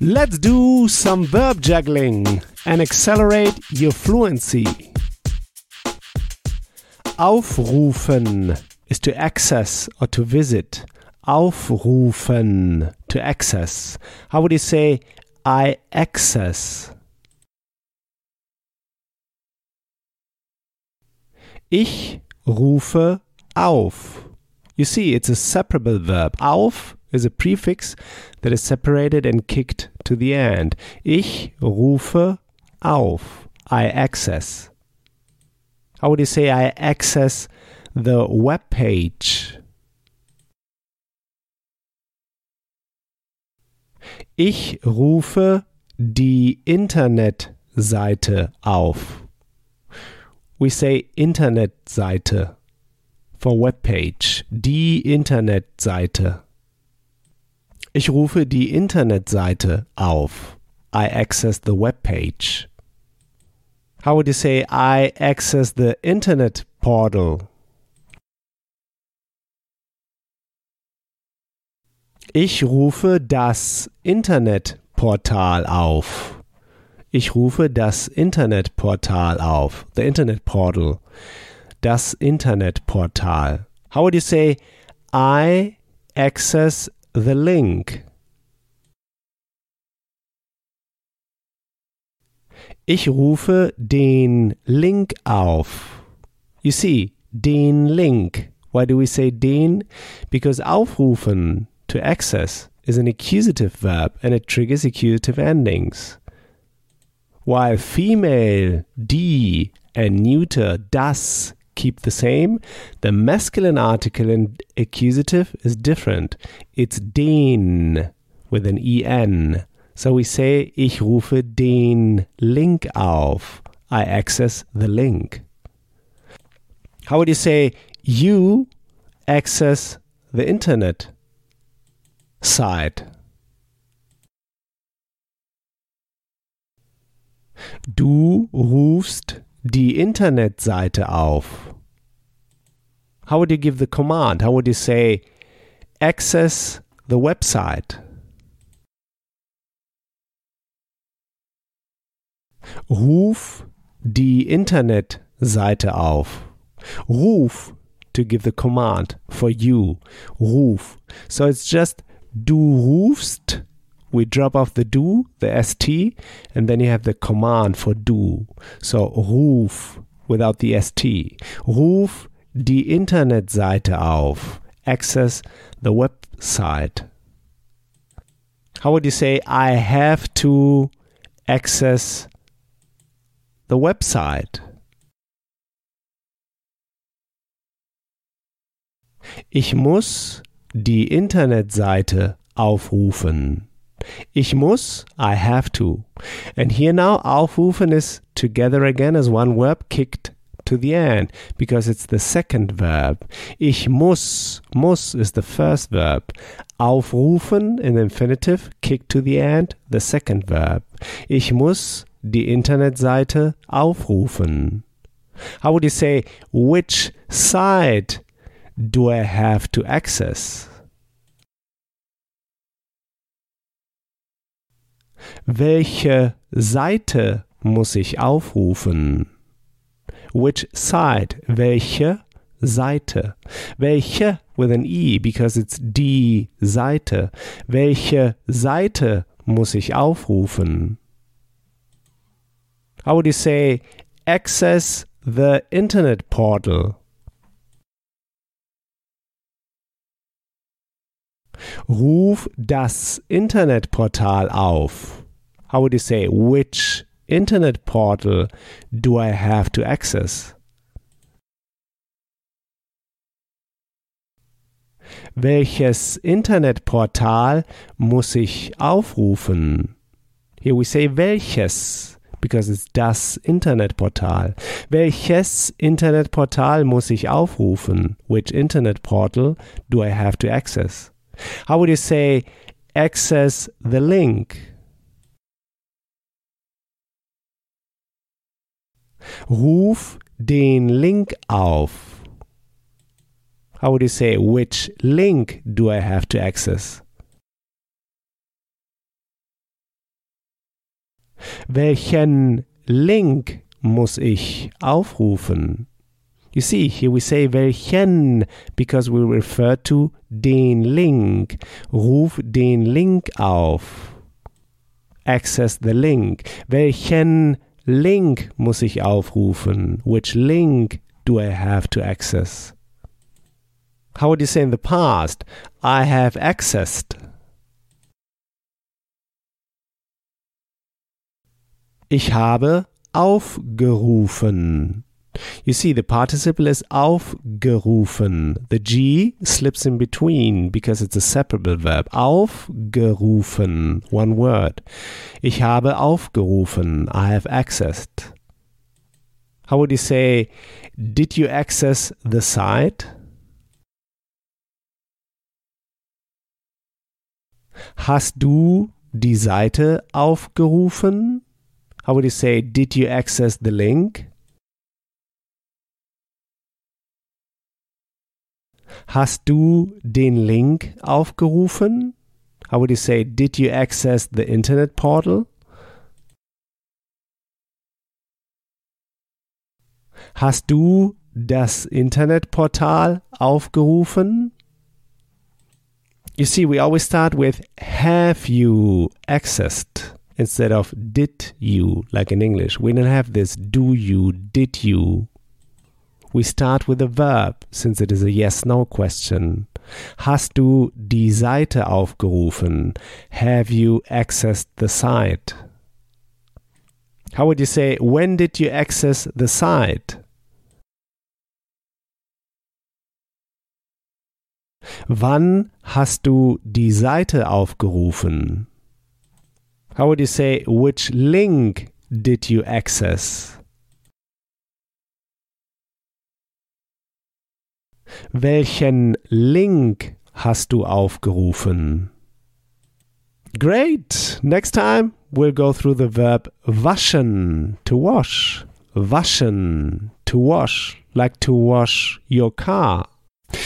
Let's do some verb juggling and accelerate your fluency. Aufrufen is to access or to visit. Aufrufen, to access. How would you say I access? Ich rufe auf. You see, it's a separable verb. Auf is a prefix that is separated and kicked to the end. Ich rufe auf. I access. How would you say I access the web page? Ich rufe die Internetseite auf. We say Internetseite for web page. Die Internetseite. Ich rufe die Internetseite auf. I access the web page. How would you say I access the internet portal? Ich rufe das Internetportal auf. Ich rufe das Internetportal auf. The Internet Portal. Das Internetportal. How would you say I access the link? Ich rufe den Link auf. You see, den Link. Why do we say den? Because aufrufen to access is an accusative verb and it triggers accusative endings. While female, die, and neuter, das, keep the same, the masculine article in accusative is different. It's den with an en. So we say, ich rufe den Link auf. I access the link. How would you say, you access the internet? site? Du rufst die Internetseite auf. How would you give the command? How would you say access the website? Ruf die Internetseite auf. Ruf to give the command for you. Ruf. So it's just du rufst, we drop off the du, the st, and then you have the command for du. So ruf without the st. Ruf die Internetseite auf. Access the website. How would you say I have to access the website? Ich muss die Internetseite aufrufen. Ich muss, I have to. And here now, aufrufen is together again as one verb kicked to the end because it's the second verb. Ich muss, muss is the first verb. Aufrufen in the infinitive, kicked to the end, the second verb. Ich muss die Internetseite aufrufen. How would you say, which site do I have to access? Welche Seite muss ich aufrufen? Which side? Welche Seite? Welche with an E because it's die Seite. Welche Seite muss ich aufrufen? How would you say access the internet portal? Ruf das Internetportal auf. How would you say, which internet portal do I have to access? Welches Internetportal muss ich aufrufen? Here we say welches because it's das Internetportal. Welches Internetportal muss ich aufrufen? Which internet portal do I have to access? How would you say access the link? Ruf den Link auf. How would you say which link do I have to access? Welchen Link muss ich aufrufen? You see, here we say welchen because we refer to den Link. Ruf den Link auf. Access the link. Welchen Link muss ich aufrufen? Which link do I have to access? How would you say in the past? I have accessed. Ich habe aufgerufen. You see, the participle is aufgerufen. The G slips in between because it's a separable verb. Aufgerufen, one word. Ich habe aufgerufen. I have accessed. How would you say, did you access the site? Hast du die Seite aufgerufen? How would you say, did you access the link? Hast du den Link aufgerufen? How would you say, did you access the internet portal? Hast du das Internetportal aufgerufen? You see, we always start with have you accessed instead of did you, like in English. We don't have this do you, did you. We start with a verb, since it is a yes no question. Hast du die Seite aufgerufen? Have you accessed the site? How would you say, when did you access the site? Wann hast du die Seite aufgerufen? How would you say, which link did you access? Welchen Link hast du aufgerufen? Great! Next time we'll go through the verb waschen, to wash. Waschen, to wash, like to wash your car.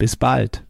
Bis bald.